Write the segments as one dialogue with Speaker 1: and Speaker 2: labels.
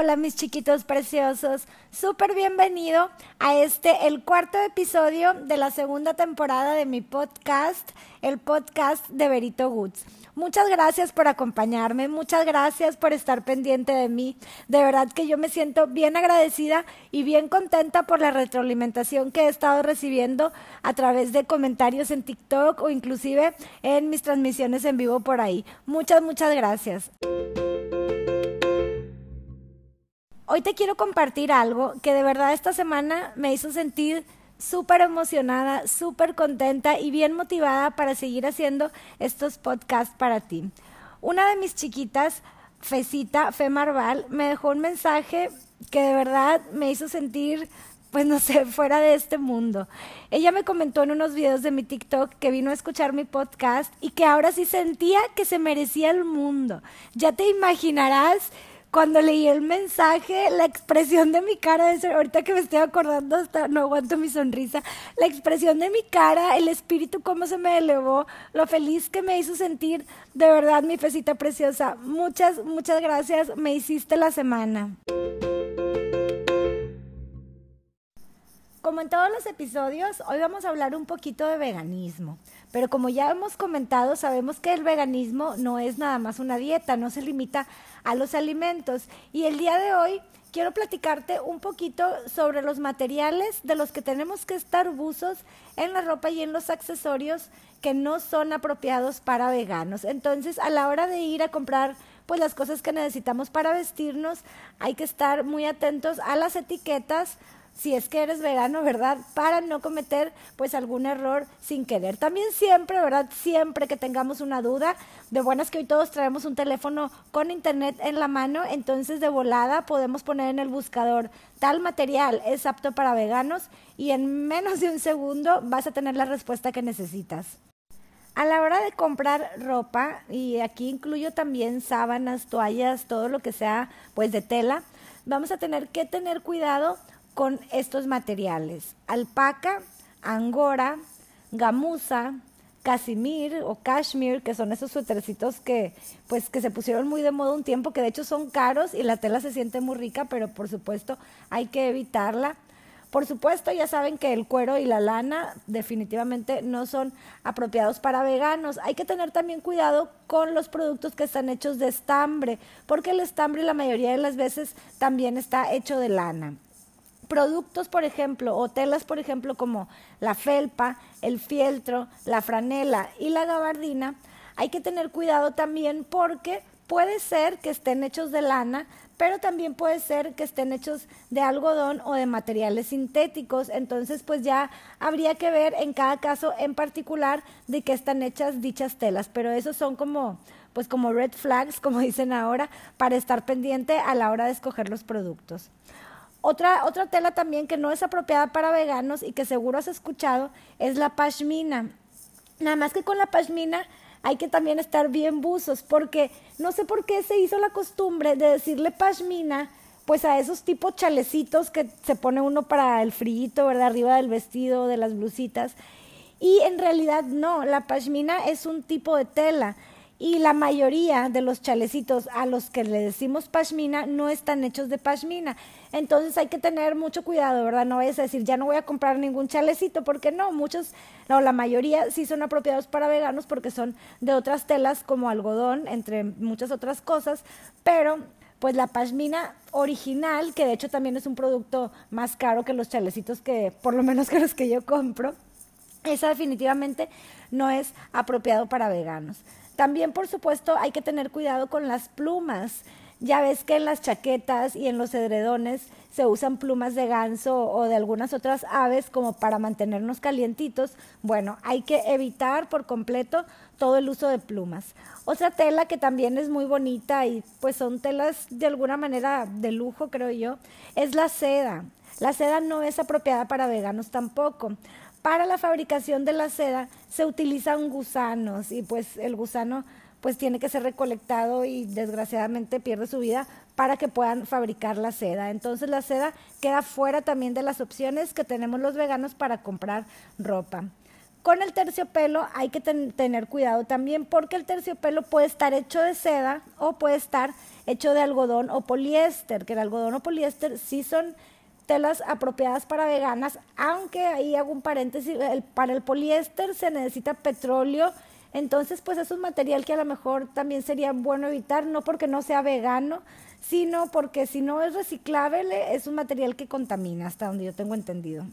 Speaker 1: Hola mis chiquitos preciosos, súper bienvenido a este, el cuarto episodio de la segunda temporada de mi podcast, el podcast de Berito Goods. Muchas gracias por acompañarme, muchas gracias por estar pendiente de mí. De verdad que yo me siento bien agradecida y bien contenta por la retroalimentación que he estado recibiendo a través de comentarios en TikTok o inclusive en mis transmisiones en vivo por ahí. Muchas, muchas gracias. Hoy te quiero compartir algo que de verdad esta semana me hizo sentir súper emocionada, súper contenta y bien motivada para seguir haciendo estos podcasts para ti. Una de mis chiquitas, Fecita, Fe Marval, me dejó un mensaje que de verdad me hizo sentir, pues no sé, fuera de este mundo. Ella me comentó en unos videos de mi TikTok que vino a escuchar mi podcast y que ahora sí sentía que se merecía el mundo. Ya te imaginarás cuando leí el mensaje, la expresión de mi cara, ahorita que me estoy acordando, hasta no aguanto mi sonrisa, la expresión de mi cara, el espíritu, cómo se me elevó, lo feliz que me hizo sentir, de verdad, mi fecita preciosa. Muchas, muchas gracias, me hiciste la semana. Como en todos los episodios, hoy vamos a hablar un poquito de veganismo. Pero como ya hemos comentado, sabemos que el veganismo no es nada más una dieta, no se limita a los alimentos. Y el día de hoy quiero platicarte un poquito sobre los materiales de los que tenemos que estar buzos en la ropa y en los accesorios que no son apropiados para veganos. Entonces, a la hora de ir a comprar pues las cosas que necesitamos para vestirnos, hay que estar muy atentos a las etiquetas si es que eres vegano, ¿verdad? Para no cometer pues algún error sin querer. También siempre, ¿verdad? Siempre que tengamos una duda, de buenas que hoy todos traemos un teléfono con internet en la mano, entonces de volada podemos poner en el buscador tal material es apto para veganos y en menos de un segundo vas a tener la respuesta que necesitas. A la hora de comprar ropa, y aquí incluyo también sábanas, toallas, todo lo que sea pues de tela, vamos a tener que tener cuidado con estos materiales. Alpaca, angora, gamuza, casimir o cashmere, que son esos suétercitos que pues que se pusieron muy de moda un tiempo, que de hecho son caros y la tela se siente muy rica, pero por supuesto hay que evitarla. Por supuesto, ya saben que el cuero y la lana definitivamente no son apropiados para veganos. Hay que tener también cuidado con los productos que están hechos de estambre, porque el estambre la mayoría de las veces también está hecho de lana productos, por ejemplo, o telas, por ejemplo, como la felpa, el fieltro, la franela y la gabardina, hay que tener cuidado también porque puede ser que estén hechos de lana, pero también puede ser que estén hechos de algodón o de materiales sintéticos. Entonces, pues ya habría que ver en cada caso en particular de qué están hechas dichas telas. Pero esos son como, pues como red flags, como dicen ahora, para estar pendiente a la hora de escoger los productos. Otra, otra tela también que no es apropiada para veganos y que seguro has escuchado es la pashmina. Nada más que con la pashmina hay que también estar bien buzos, porque no sé por qué se hizo la costumbre de decirle pashmina pues a esos tipos chalecitos que se pone uno para el frío, ¿verdad? Arriba del vestido, de las blusitas. Y en realidad no, la pashmina es un tipo de tela y la mayoría de los chalecitos a los que le decimos pashmina no están hechos de pashmina. Entonces hay que tener mucho cuidado, ¿verdad? No vayas a decir, ya no voy a comprar ningún chalecito, porque no, muchos, no, la mayoría sí son apropiados para veganos porque son de otras telas como algodón, entre muchas otras cosas, pero pues la pashmina original, que de hecho también es un producto más caro que los chalecitos que, por lo menos que los que yo compro, esa definitivamente no es apropiado para veganos. También, por supuesto, hay que tener cuidado con las plumas. Ya ves que en las chaquetas y en los edredones se usan plumas de ganso o de algunas otras aves como para mantenernos calientitos. Bueno, hay que evitar por completo todo el uso de plumas. Otra tela que también es muy bonita y pues son telas de alguna manera de lujo, creo yo, es la seda. La seda no es apropiada para veganos tampoco para la fabricación de la seda se utilizan gusanos y pues el gusano pues tiene que ser recolectado y desgraciadamente pierde su vida para que puedan fabricar la seda. Entonces la seda queda fuera también de las opciones que tenemos los veganos para comprar ropa. Con el terciopelo hay que tener cuidado también porque el terciopelo puede estar hecho de seda o puede estar hecho de algodón o poliéster, que el algodón o poliéster sí son telas apropiadas para veganas, aunque ahí hago un paréntesis, para el poliéster se necesita petróleo, entonces pues es un material que a lo mejor también sería bueno evitar, no porque no sea vegano, sino porque si no es reciclable es un material que contamina, hasta donde yo tengo entendido.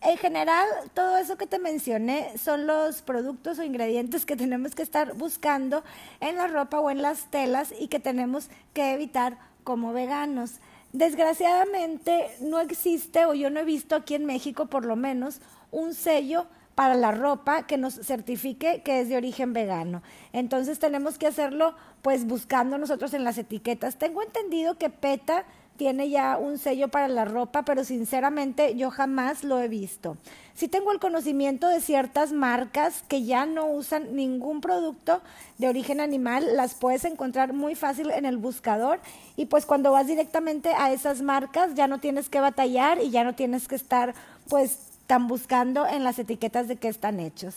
Speaker 1: En general, todo eso que te mencioné son los productos o ingredientes que tenemos que estar buscando en la ropa o en las telas y que tenemos que evitar como veganos. Desgraciadamente no existe, o yo no he visto aquí en México por lo menos, un sello para la ropa que nos certifique que es de origen vegano. Entonces tenemos que hacerlo pues buscando nosotros en las etiquetas. Tengo entendido que PETA tiene ya un sello para la ropa, pero sinceramente yo jamás lo he visto. Sí tengo el conocimiento de ciertas marcas que ya no usan ningún producto de origen animal, las puedes encontrar muy fácil en el buscador y pues cuando vas directamente a esas marcas ya no tienes que batallar y ya no tienes que estar pues tan buscando en las etiquetas de qué están hechos.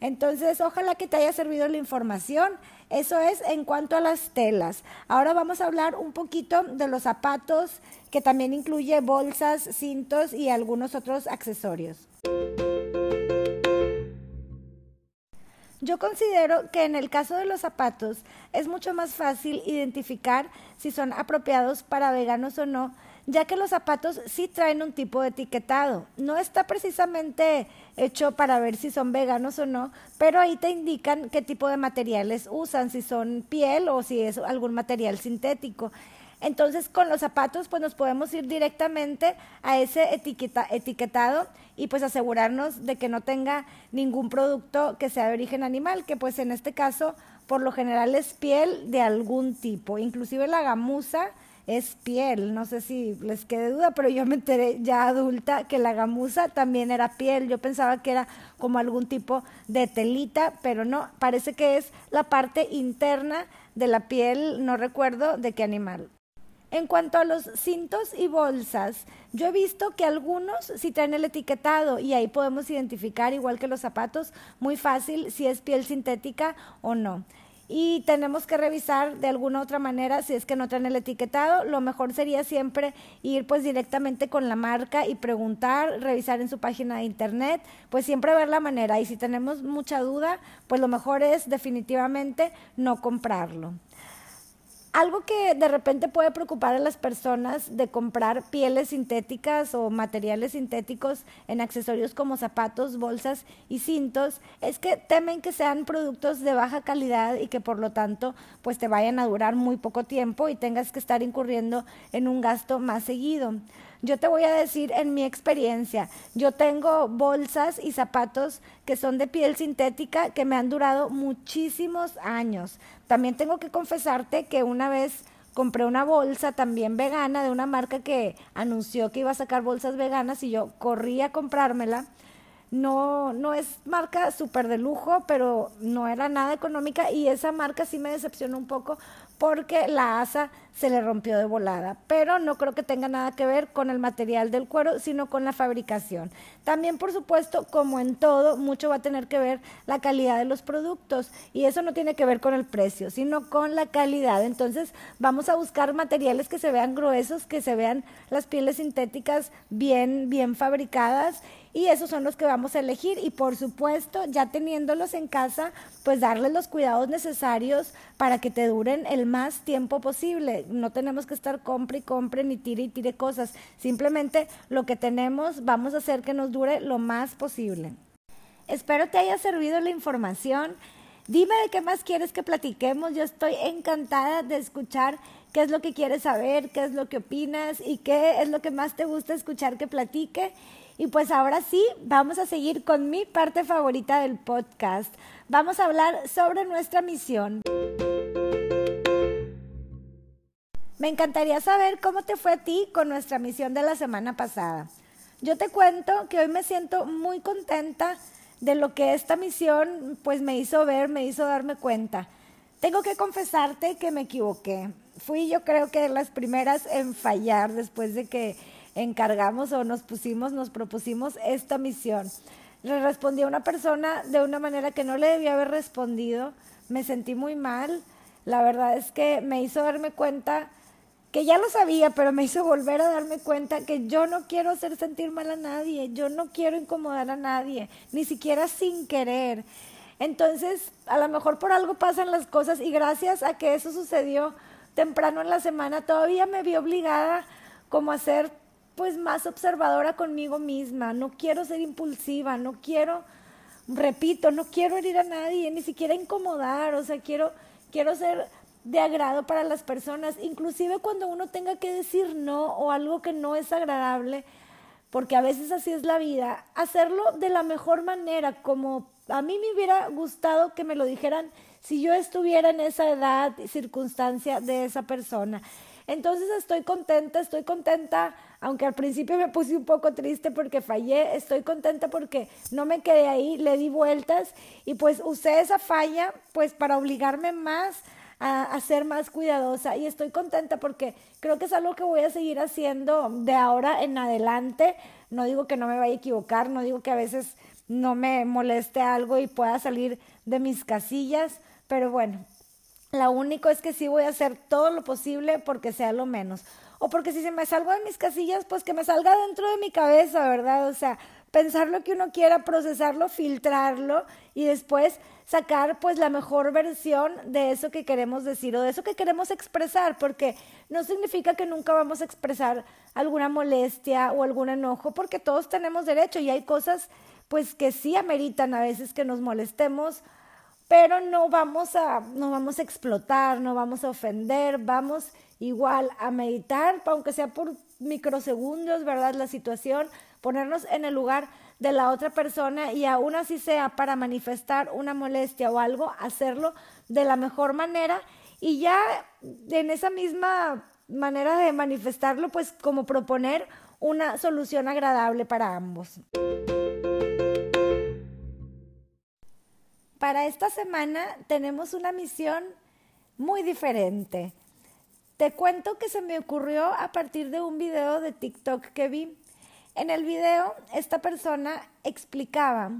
Speaker 1: Entonces, ojalá que te haya servido la información. Eso es en cuanto a las telas. Ahora vamos a hablar un poquito de los zapatos, que también incluye bolsas, cintos y algunos otros accesorios. Yo considero que en el caso de los zapatos es mucho más fácil identificar si son apropiados para veganos o no, ya que los zapatos sí traen un tipo de etiquetado. No está precisamente hecho para ver si son veganos o no, pero ahí te indican qué tipo de materiales usan, si son piel o si es algún material sintético. Entonces, con los zapatos, pues nos podemos ir directamente a ese etiquetado y pues asegurarnos de que no tenga ningún producto que sea de origen animal, que pues en este caso, por lo general es piel de algún tipo, inclusive la gamuza es piel. No sé si les quede duda, pero yo me enteré ya adulta que la gamuza también era piel. Yo pensaba que era como algún tipo de telita, pero no, parece que es la parte interna de la piel, no recuerdo de qué animal. En cuanto a los cintos y bolsas, yo he visto que algunos sí traen el etiquetado y ahí podemos identificar, igual que los zapatos, muy fácil si es piel sintética o no y tenemos que revisar de alguna otra manera si es que no traen el etiquetado. Lo mejor sería siempre ir pues directamente con la marca y preguntar, revisar en su página de internet, pues siempre ver la manera y si tenemos mucha duda, pues lo mejor es definitivamente no comprarlo. Algo que de repente puede preocupar a las personas de comprar pieles sintéticas o materiales sintéticos en accesorios como zapatos, bolsas y cintos es que temen que sean productos de baja calidad y que por lo tanto pues te vayan a durar muy poco tiempo y tengas que estar incurriendo en un gasto más seguido. Yo te voy a decir en mi experiencia, yo tengo bolsas y zapatos que son de piel sintética que me han durado muchísimos años. También tengo que confesarte que una vez compré una bolsa también vegana de una marca que anunció que iba a sacar bolsas veganas y yo corrí a comprármela. No, no es marca súper de lujo, pero no era nada económica y esa marca sí me decepcionó un poco porque la asa se le rompió de volada, pero no creo que tenga nada que ver con el material del cuero, sino con la fabricación. También, por supuesto, como en todo, mucho va a tener que ver la calidad de los productos y eso no tiene que ver con el precio, sino con la calidad. Entonces, vamos a buscar materiales que se vean gruesos, que se vean las pieles sintéticas bien bien fabricadas y esos son los que vamos a elegir y por supuesto ya teniéndolos en casa pues darles los cuidados necesarios para que te duren el más tiempo posible no tenemos que estar compre y compre ni tire y tire cosas simplemente lo que tenemos vamos a hacer que nos dure lo más posible espero te haya servido la información Dime de qué más quieres que platiquemos. Yo estoy encantada de escuchar qué es lo que quieres saber, qué es lo que opinas y qué es lo que más te gusta escuchar que platique. Y pues ahora sí, vamos a seguir con mi parte favorita del podcast. Vamos a hablar sobre nuestra misión. Me encantaría saber cómo te fue a ti con nuestra misión de la semana pasada. Yo te cuento que hoy me siento muy contenta de lo que esta misión pues me hizo ver, me hizo darme cuenta. Tengo que confesarte que me equivoqué. Fui yo creo que de las primeras en fallar después de que encargamos o nos pusimos, nos propusimos esta misión. le respondí a una persona de una manera que no le debía haber respondido, me sentí muy mal, la verdad es que me hizo darme cuenta que ya lo sabía, pero me hizo volver a darme cuenta que yo no quiero hacer sentir mal a nadie, yo no quiero incomodar a nadie, ni siquiera sin querer. Entonces, a lo mejor por algo pasan las cosas y gracias a que eso sucedió temprano en la semana, todavía me vi obligada como a ser pues más observadora conmigo misma, no quiero ser impulsiva, no quiero, repito, no quiero herir a nadie, ni siquiera incomodar, o sea, quiero, quiero ser de agrado para las personas, inclusive cuando uno tenga que decir no o algo que no es agradable, porque a veces así es la vida, hacerlo de la mejor manera, como a mí me hubiera gustado que me lo dijeran si yo estuviera en esa edad y circunstancia de esa persona. Entonces estoy contenta, estoy contenta, aunque al principio me puse un poco triste porque fallé, estoy contenta porque no me quedé ahí, le di vueltas y pues usé esa falla pues para obligarme más a, ser más cuidadosa y estoy contenta porque creo que es algo que voy a seguir haciendo de ahora en adelante. No digo que no me vaya a equivocar, no digo que a veces no me moleste algo y pueda salir de mis casillas, pero bueno, lo único es que sí voy a hacer todo lo posible porque sea lo menos. O porque si se me salgo de mis casillas, pues que me salga dentro de mi cabeza, ¿verdad? O sea, pensar lo que uno quiera, procesarlo, filtrarlo y después sacar pues la mejor versión de eso que queremos decir o de eso que queremos expresar, porque no significa que nunca vamos a expresar alguna molestia o algún enojo, porque todos tenemos derecho y hay cosas pues que sí ameritan a veces que nos molestemos, pero no vamos a no vamos a explotar, no vamos a ofender, vamos igual a meditar, aunque sea por microsegundos, ¿verdad? La situación, ponernos en el lugar de la otra persona y aún así sea para manifestar una molestia o algo, hacerlo de la mejor manera y ya en esa misma manera de manifestarlo, pues como proponer una solución agradable para ambos. Para esta semana tenemos una misión muy diferente. Te cuento que se me ocurrió a partir de un video de TikTok que vi. En el video, esta persona explicaba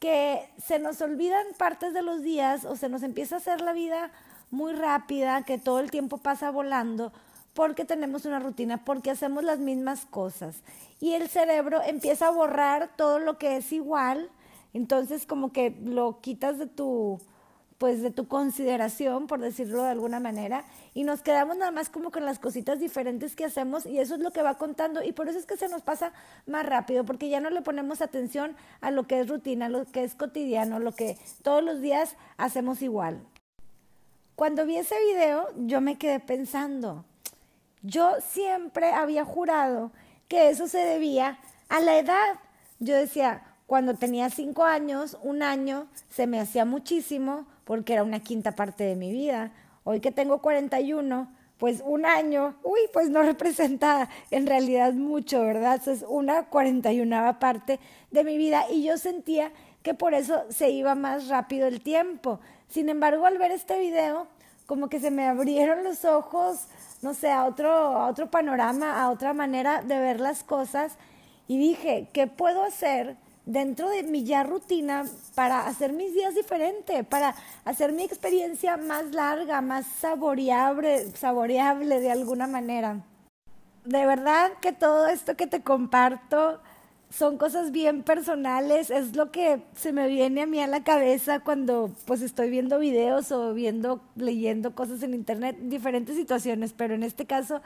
Speaker 1: que se nos olvidan partes de los días o se nos empieza a hacer la vida muy rápida, que todo el tiempo pasa volando porque tenemos una rutina, porque hacemos las mismas cosas. Y el cerebro empieza a borrar todo lo que es igual, entonces como que lo quitas de tu pues de tu consideración, por decirlo de alguna manera, y nos quedamos nada más como con las cositas diferentes que hacemos y eso es lo que va contando y por eso es que se nos pasa más rápido, porque ya no le ponemos atención a lo que es rutina, lo que es cotidiano, lo que todos los días hacemos igual. Cuando vi ese video, yo me quedé pensando, yo siempre había jurado que eso se debía a la edad. Yo decía, cuando tenía cinco años, un año, se me hacía muchísimo, porque era una quinta parte de mi vida. Hoy que tengo 41, pues un año, uy, pues no representa en realidad mucho, ¿verdad? Es una 41 parte de mi vida y yo sentía que por eso se iba más rápido el tiempo. Sin embargo, al ver este video, como que se me abrieron los ojos, no sé, a otro, a otro panorama, a otra manera de ver las cosas y dije, ¿qué puedo hacer dentro de mi ya rutina para hacer mis días diferentes, para hacer mi experiencia más larga, más saboreable, saboreable de alguna manera. De verdad que todo esto que te comparto son cosas bien personales, es lo que se me viene a mí a la cabeza cuando pues estoy viendo videos o viendo, leyendo cosas en internet, diferentes situaciones, pero en este caso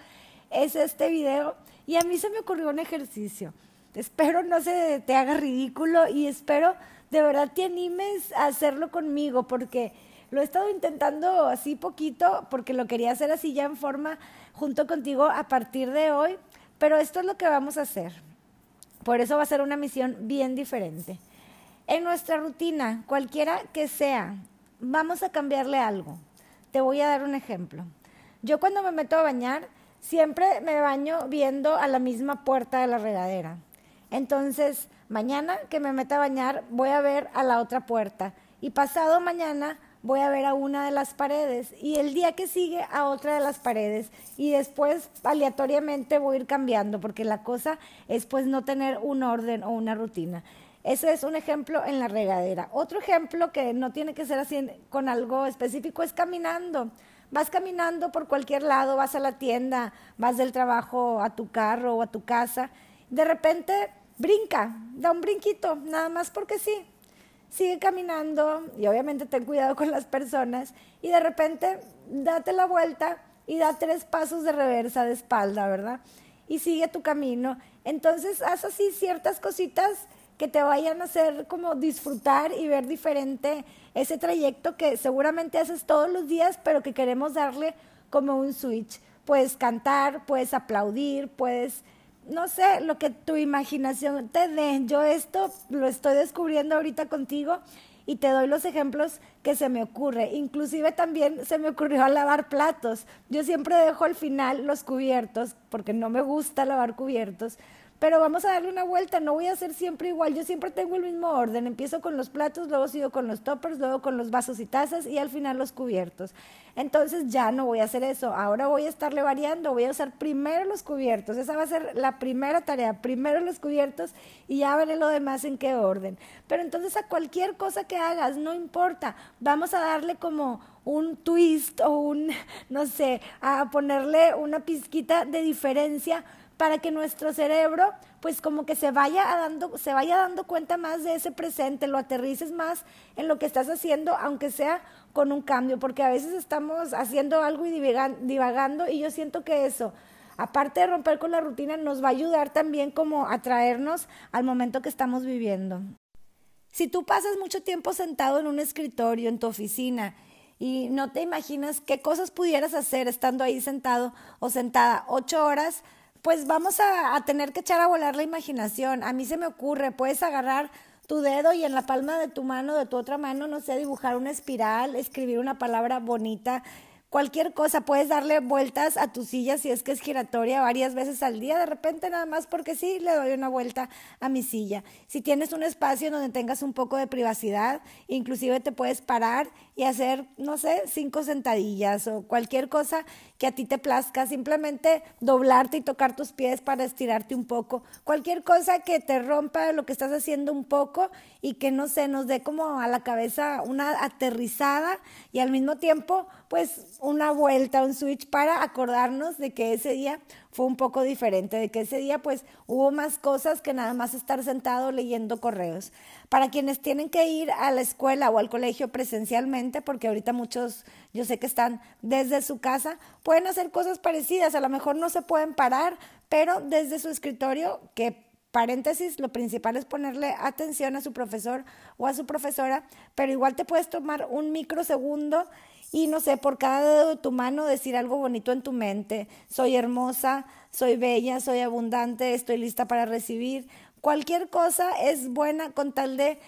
Speaker 1: es este video y a mí se me ocurrió un ejercicio espero no se te haga ridículo y espero de verdad te animes a hacerlo conmigo porque lo he estado intentando así poquito porque lo quería hacer así ya en forma junto contigo a partir de hoy, pero esto es lo que vamos a hacer. Por eso va a ser una misión bien diferente. En nuestra rutina, cualquiera que sea, vamos a cambiarle algo. Te voy a dar un ejemplo. Yo cuando me meto a bañar, siempre me baño viendo a la misma puerta de la regadera. Entonces, mañana que me meta a bañar, voy a ver a la otra puerta. Y pasado mañana voy a ver a una de las paredes. Y el día que sigue a otra de las paredes. Y después, aleatoriamente, voy a ir cambiando, porque la cosa es pues no tener un orden o una rutina. Ese es un ejemplo en la regadera. Otro ejemplo que no tiene que ser así con algo específico es caminando. Vas caminando por cualquier lado, vas a la tienda, vas del trabajo a tu carro o a tu casa. De repente brinca, da un brinquito, nada más porque sí. Sigue caminando y obviamente ten cuidado con las personas y de repente date la vuelta y da tres pasos de reversa de espalda, ¿verdad? Y sigue tu camino. Entonces haz así ciertas cositas que te vayan a hacer como disfrutar y ver diferente ese trayecto que seguramente haces todos los días, pero que queremos darle como un switch. Puedes cantar, puedes aplaudir, puedes, no sé, lo que tu imaginación te dé. Yo esto lo estoy descubriendo ahorita contigo y te doy los ejemplos que se me ocurre. Inclusive también se me ocurrió lavar platos. Yo siempre dejo al final los cubiertos porque no me gusta lavar cubiertos pero vamos a darle una vuelta, no voy a hacer siempre igual, yo siempre tengo el mismo orden, empiezo con los platos, luego sigo con los toppers, luego con los vasos y tazas y al final los cubiertos. Entonces ya no voy a hacer eso, ahora voy a estarle variando, voy a usar primero los cubiertos, esa va a ser la primera tarea, primero los cubiertos y ya veré lo demás en qué orden. Pero entonces a cualquier cosa que hagas, no importa, vamos a darle como un twist o un, no sé, a ponerle una pizquita de diferencia para que nuestro cerebro pues como que se vaya dando se vaya dando cuenta más de ese presente, lo aterrices más en lo que estás haciendo, aunque sea con un cambio, porque a veces estamos haciendo algo y divagando y yo siento que eso aparte de romper con la rutina, nos va a ayudar también como a traernos al momento que estamos viviendo. Si tú pasas mucho tiempo sentado en un escritorio, en tu oficina, y no te imaginas qué cosas pudieras hacer estando ahí sentado o sentada ocho horas, pues vamos a, tener que echar a volar la imaginación. A mí se me ocurre, puedes agarrar tu dedo y en la palma de tu mano, de tu otra mano, no sé, dibujar una espiral, escribir una palabra bonita, cualquier cosa, puedes darle vueltas a tu silla si es que es giratoria varias veces al día, de repente nada más porque sí, le doy una vuelta a mi silla. Si tienes un espacio donde tengas un poco de privacidad, inclusive te puedes parar y hacer, no sé, cinco sentadillas o cualquier cosa que a ti te plazca, simplemente doblarte y tocar tus pies para estirarte un poco, cualquier cosa que te rompa lo que estás haciendo un poco y que no sé, nos dé como a la cabeza una aterrizada y al mismo tiempo pues una vuelta, un switch para acordarnos de que ese día fue un poco diferente, de que ese día pues hubo más cosas que nada más estar sentado leyendo correos. Para quienes tienen que ir a la escuela o al colegio presencialmente, porque ahorita muchos yo sé que están desde su casa, pueden hacer cosas parecidas, a lo mejor no se pueden parar, pero desde su escritorio, que paréntesis, lo principal es ponerle atención a su profesor o a su profesora, pero igual te puedes tomar un microsegundo y no sé, por cada dedo de tu mano decir algo bonito en tu mente. Soy hermosa, soy bella, soy abundante, estoy lista para recibir. Cualquier cosa es buena con tal de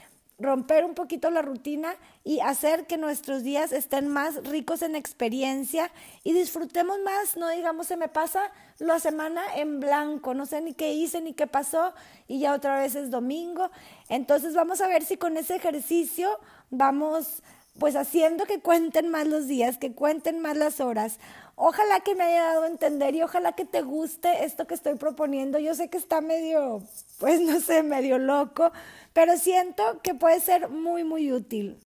Speaker 1: romper un poquito la rutina y hacer que nuestros días estén más ricos en experiencia y disfrutemos más, no digamos se me pasa la semana en blanco, no sé ni qué hice ni qué pasó y ya otra vez es domingo. Entonces vamos a ver si con ese ejercicio vamos pues haciendo que cuenten más los días, que cuenten más las horas. Ojalá que me haya dado a entender y ojalá que te guste esto que estoy proponiendo. Yo sé que está medio, pues no sé, medio loco, pero siento que puede ser muy, muy útil.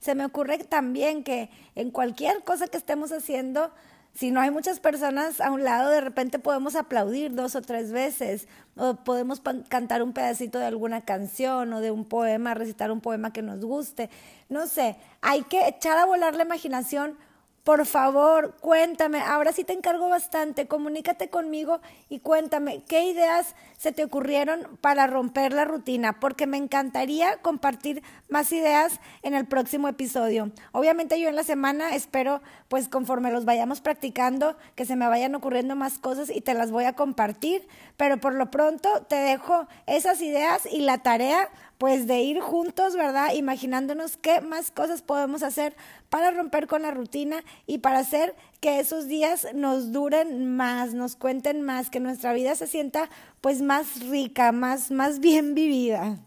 Speaker 1: Se me ocurre también que en cualquier cosa que estemos haciendo, si no hay muchas personas a un lado, de repente podemos aplaudir dos o tres veces, o podemos cantar un pedacito de alguna canción o de un poema, recitar un poema que nos guste. No sé, hay que echar a volar la imaginación por favor, cuéntame, ahora sí te encargo bastante, comunícate conmigo y cuéntame qué ideas se te ocurrieron para romper la rutina, porque me encantaría compartir más ideas en el próximo episodio. Obviamente yo en la semana espero, pues conforme los vayamos practicando, que se me vayan ocurriendo más cosas y te las voy a compartir, pero por lo pronto te dejo esas ideas y la tarea pues de ir juntos, ¿verdad? Imaginándonos qué más cosas podemos hacer para romper con la rutina y para hacer que esos días nos duren más, nos cuenten más, que nuestra vida se sienta pues más rica, más, más bien vivida.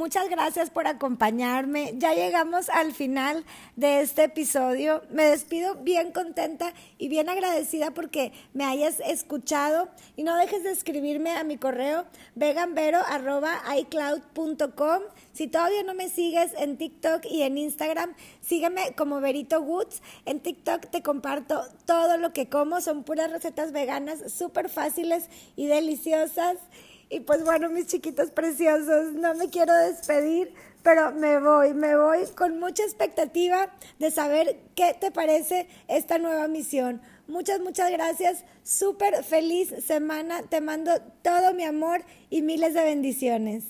Speaker 1: Muchas gracias por acompañarme. Ya llegamos al final de este episodio. Me despido bien contenta y bien agradecida porque me hayas escuchado y no dejes de escribirme a mi correo veganvero.icloud.com. Si todavía no me sigues en TikTok y en Instagram, sígueme como Verito Woods. En TikTok te comparto todo lo que como. Son puras recetas veganas súper fáciles y deliciosas. Y pues bueno, mis chiquitos preciosos, no me quiero despedir, pero me voy, me voy con mucha expectativa de saber qué te parece esta nueva misión. Muchas, muchas gracias. Súper feliz semana. Te mando todo mi amor y miles de bendiciones.